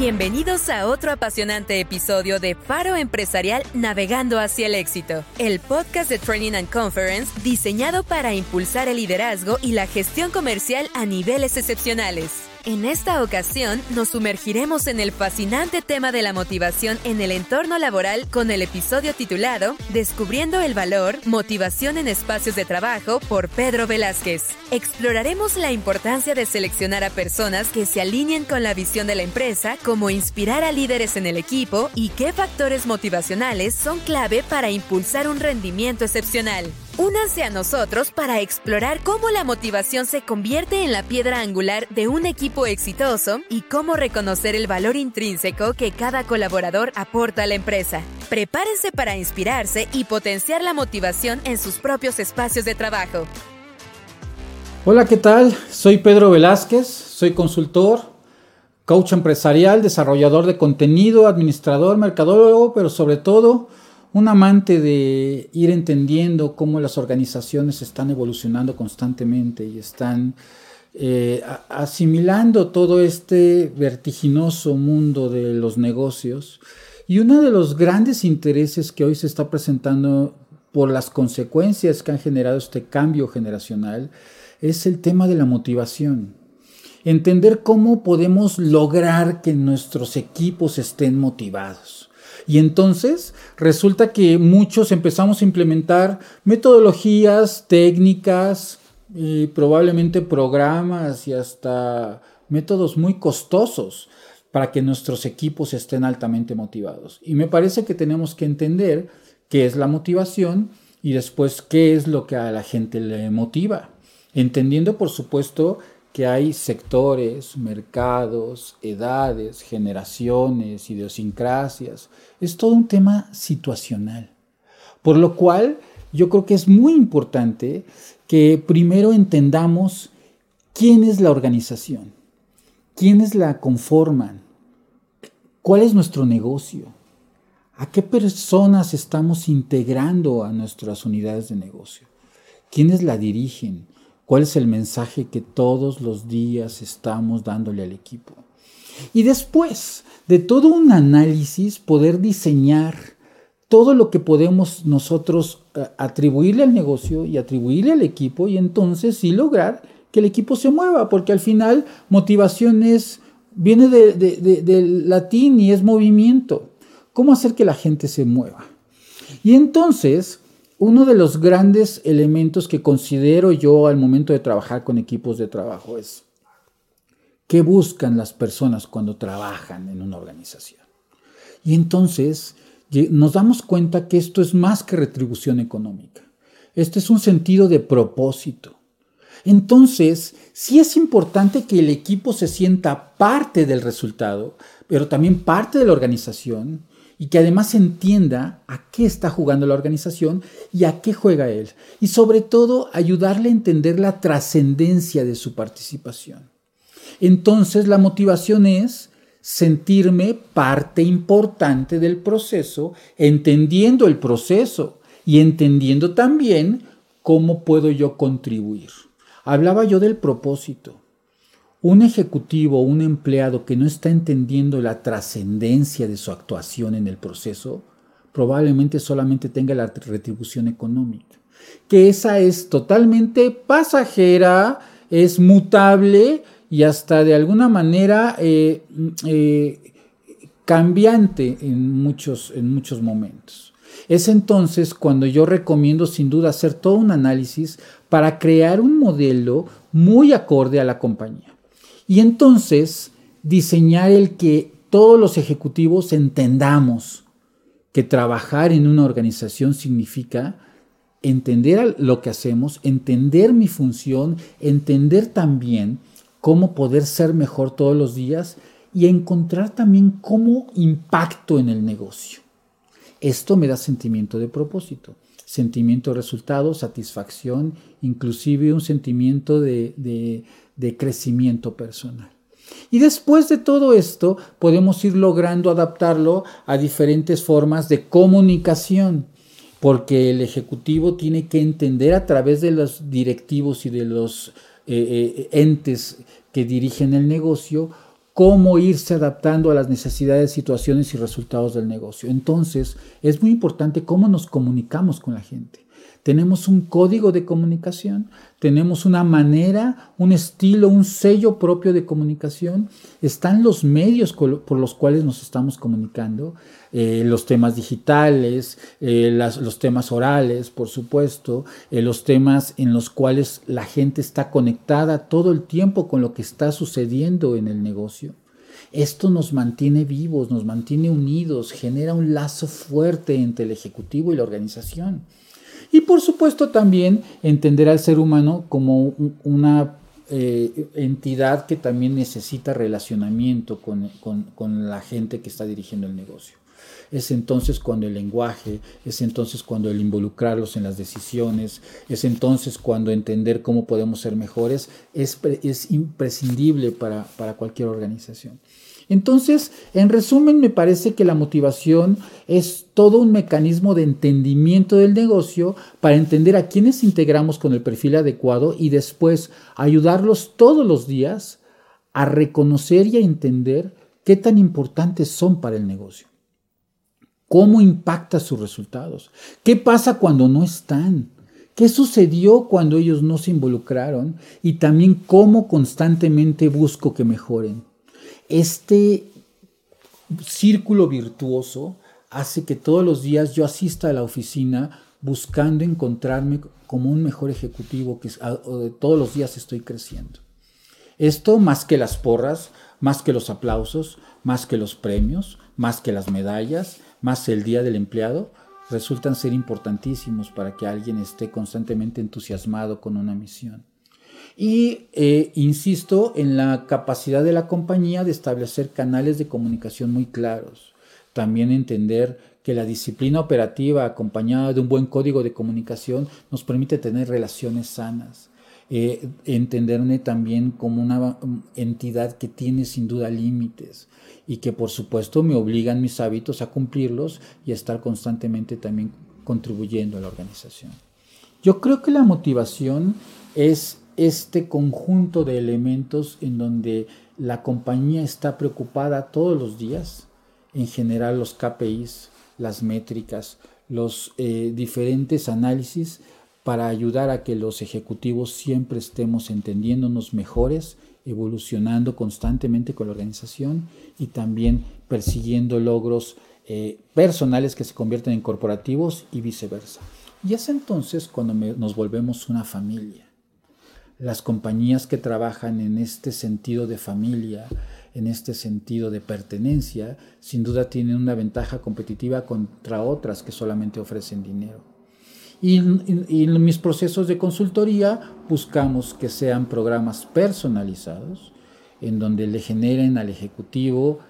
Bienvenidos a otro apasionante episodio de Faro Empresarial Navegando hacia el éxito, el podcast de Training and Conference diseñado para impulsar el liderazgo y la gestión comercial a niveles excepcionales. En esta ocasión nos sumergiremos en el fascinante tema de la motivación en el entorno laboral con el episodio titulado Descubriendo el valor, motivación en espacios de trabajo por Pedro Velázquez. Exploraremos la importancia de seleccionar a personas que se alineen con la visión de la empresa, como inspirar a líderes en el equipo y qué factores motivacionales son clave para impulsar un rendimiento excepcional. Únanse a nosotros para explorar cómo la motivación se convierte en la piedra angular de un equipo exitoso y cómo reconocer el valor intrínseco que cada colaborador aporta a la empresa. Prepárense para inspirarse y potenciar la motivación en sus propios espacios de trabajo. Hola, ¿qué tal? Soy Pedro Velázquez, soy consultor, coach empresarial, desarrollador de contenido, administrador, mercadólogo, pero sobre todo un amante de ir entendiendo cómo las organizaciones están evolucionando constantemente y están eh, asimilando todo este vertiginoso mundo de los negocios. Y uno de los grandes intereses que hoy se está presentando por las consecuencias que han generado este cambio generacional es el tema de la motivación. Entender cómo podemos lograr que nuestros equipos estén motivados. Y entonces resulta que muchos empezamos a implementar metodologías, técnicas, y probablemente programas y hasta métodos muy costosos para que nuestros equipos estén altamente motivados. Y me parece que tenemos que entender qué es la motivación y después qué es lo que a la gente le motiva. Entendiendo, por supuesto, que hay sectores, mercados, edades, generaciones, idiosincrasias. Es todo un tema situacional. Por lo cual, yo creo que es muy importante que primero entendamos quién es la organización, quiénes la conforman, cuál es nuestro negocio, a qué personas estamos integrando a nuestras unidades de negocio, quiénes la dirigen, ¿Cuál es el mensaje que todos los días estamos dándole al equipo? Y después de todo un análisis, poder diseñar todo lo que podemos nosotros eh, atribuirle al negocio y atribuirle al equipo y entonces sí lograr que el equipo se mueva, porque al final motivación es, viene del latín y es movimiento. ¿Cómo hacer que la gente se mueva? Y entonces uno de los grandes elementos que considero yo al momento de trabajar con equipos de trabajo es qué buscan las personas cuando trabajan en una organización. Y entonces nos damos cuenta que esto es más que retribución económica. Este es un sentido de propósito. Entonces, sí es importante que el equipo se sienta parte del resultado, pero también parte de la organización y que además entienda a qué está jugando la organización y a qué juega él. Y sobre todo ayudarle a entender la trascendencia de su participación. Entonces la motivación es sentirme parte importante del proceso, entendiendo el proceso y entendiendo también cómo puedo yo contribuir. Hablaba yo del propósito. Un ejecutivo un empleado que no está entendiendo la trascendencia de su actuación en el proceso, probablemente solamente tenga la retribución económica, que esa es totalmente pasajera, es mutable y hasta de alguna manera eh, eh, cambiante en muchos, en muchos momentos. Es entonces cuando yo recomiendo sin duda hacer todo un análisis para crear un modelo muy acorde a la compañía. Y entonces diseñar el que todos los ejecutivos entendamos que trabajar en una organización significa entender lo que hacemos, entender mi función, entender también cómo poder ser mejor todos los días y encontrar también cómo impacto en el negocio. Esto me da sentimiento de propósito, sentimiento de resultado, satisfacción, inclusive un sentimiento de, de crecimiento personal. Y después de todo esto, podemos ir logrando adaptarlo a diferentes formas de comunicación, porque el ejecutivo tiene que entender a través de los directivos y de los eh, eh, entes que dirigen el negocio cómo irse adaptando a las necesidades, situaciones y resultados del negocio. Entonces, es muy importante cómo nos comunicamos con la gente. Tenemos un código de comunicación, tenemos una manera, un estilo, un sello propio de comunicación. Están los medios por los cuales nos estamos comunicando, eh, los temas digitales, eh, los temas orales, por supuesto, eh, los temas en los cuales la gente está conectada todo el tiempo con lo que está sucediendo en el negocio. Esto nos mantiene vivos, nos mantiene unidos, genera un lazo fuerte entre el ejecutivo y la organización. Y por supuesto también entender al ser humano como una eh, entidad que también necesita relacionamiento con, la gente que está dirigiendo el negocio. Es entonces cuando el lenguaje, es entonces cuando el involucrarlos en las decisiones, es entonces cuando entender cómo podemos ser mejores es, es imprescindible para, para cualquier organización. Entonces, en resumen, me parece que la motivación es todo un mecanismo de entendimiento del negocio para entender a quienes integramos con el perfil adecuado y después ayudarlos todos los días a reconocer y a entender qué tan importantes son para el negocio. ¿Cómo impacta sus resultados? ¿Qué pasa cuando no están? ¿Qué sucedió cuando ellos no se involucraron? Y también cómo constantemente busco que mejoren este círculo virtuoso hace que todos los días yo asista a la oficina buscando encontrarme como un mejor ejecutivo, que todos los días estoy creciendo. Esto más que las porras, más que los aplausos, más que los premios, más que las medallas, más el día del empleado, resultan ser importantísimos para que alguien esté constantemente entusiasmado con una misión. Y eh, insisto en la capacidad de la compañía de establecer canales de comunicación muy claros. También entender que la disciplina operativa acompañada de un buen código de comunicación nos permite tener relaciones sanas. Eh, entenderme también como una entidad que tiene sin duda límites y que por supuesto me obligan mis hábitos a cumplirlos y a estar constantemente también contribuyendo a la organización. Yo creo que la motivación es este conjunto de elementos en donde la compañía está preocupada todos los días en general los KPIs, las métricas, los eh, diferentes análisis para ayudar a que los ejecutivos siempre estemos entendiéndonos mejores, evolucionando constantemente con la organización y también persiguiendo logros eh, personales que se convierten en corporativos y viceversa. Y es entonces cuando nos volvemos una familia las compañías que trabajan en este sentido de familia, en este sentido de pertenencia, sin duda tienen una ventaja competitiva contra otras que solamente ofrecen dinero. Y, en mis procesos de consultoría buscamos que sean programas personalizados, en donde le generen al ejecutivo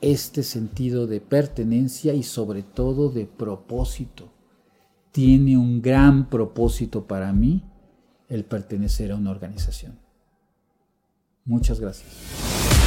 este sentido de pertenencia y sobre todo de propósito. Tiene un gran propósito para mí el pertenecer a una organización. Muchas gracias.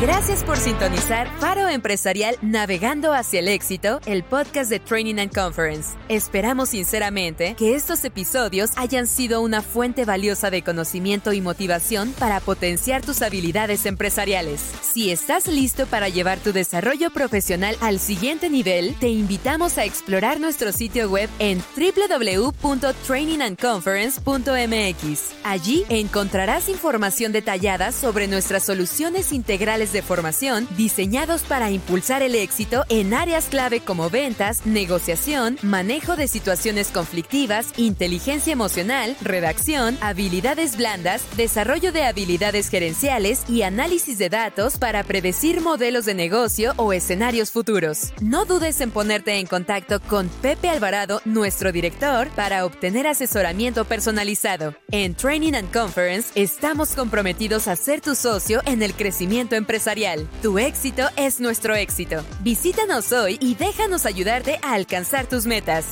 Gracias por sintonizar Faro Empresarial Navegando hacia el éxito, el podcast de Training and Conference. Esperamos sinceramente que estos episodios hayan sido una fuente valiosa de conocimiento y motivación para potenciar tus habilidades empresariales. Si estás listo para llevar tu desarrollo profesional al siguiente nivel, te invitamos a explorar nuestro sitio web en www.trainingandconference.mx. Allí encontrarás información detallada sobre nuestras soluciones integrales de formación diseñados para impulsar el éxito en áreas clave como ventas, negociación, manejo de situaciones conflictivas, inteligencia emocional, redacción, habilidades blandas, desarrollo de habilidades gerenciales y análisis de datos para predecir modelos de negocio o escenarios futuros. No dudes en ponerte en contacto con Pepe Alvarado, nuestro director, para obtener asesoramiento personalizado. En Training and Conference estamos comprometidos a ser tu socio en el crecimiento tu éxito es nuestro éxito. Visítanos hoy y déjanos ayudarte a alcanzar tus metas.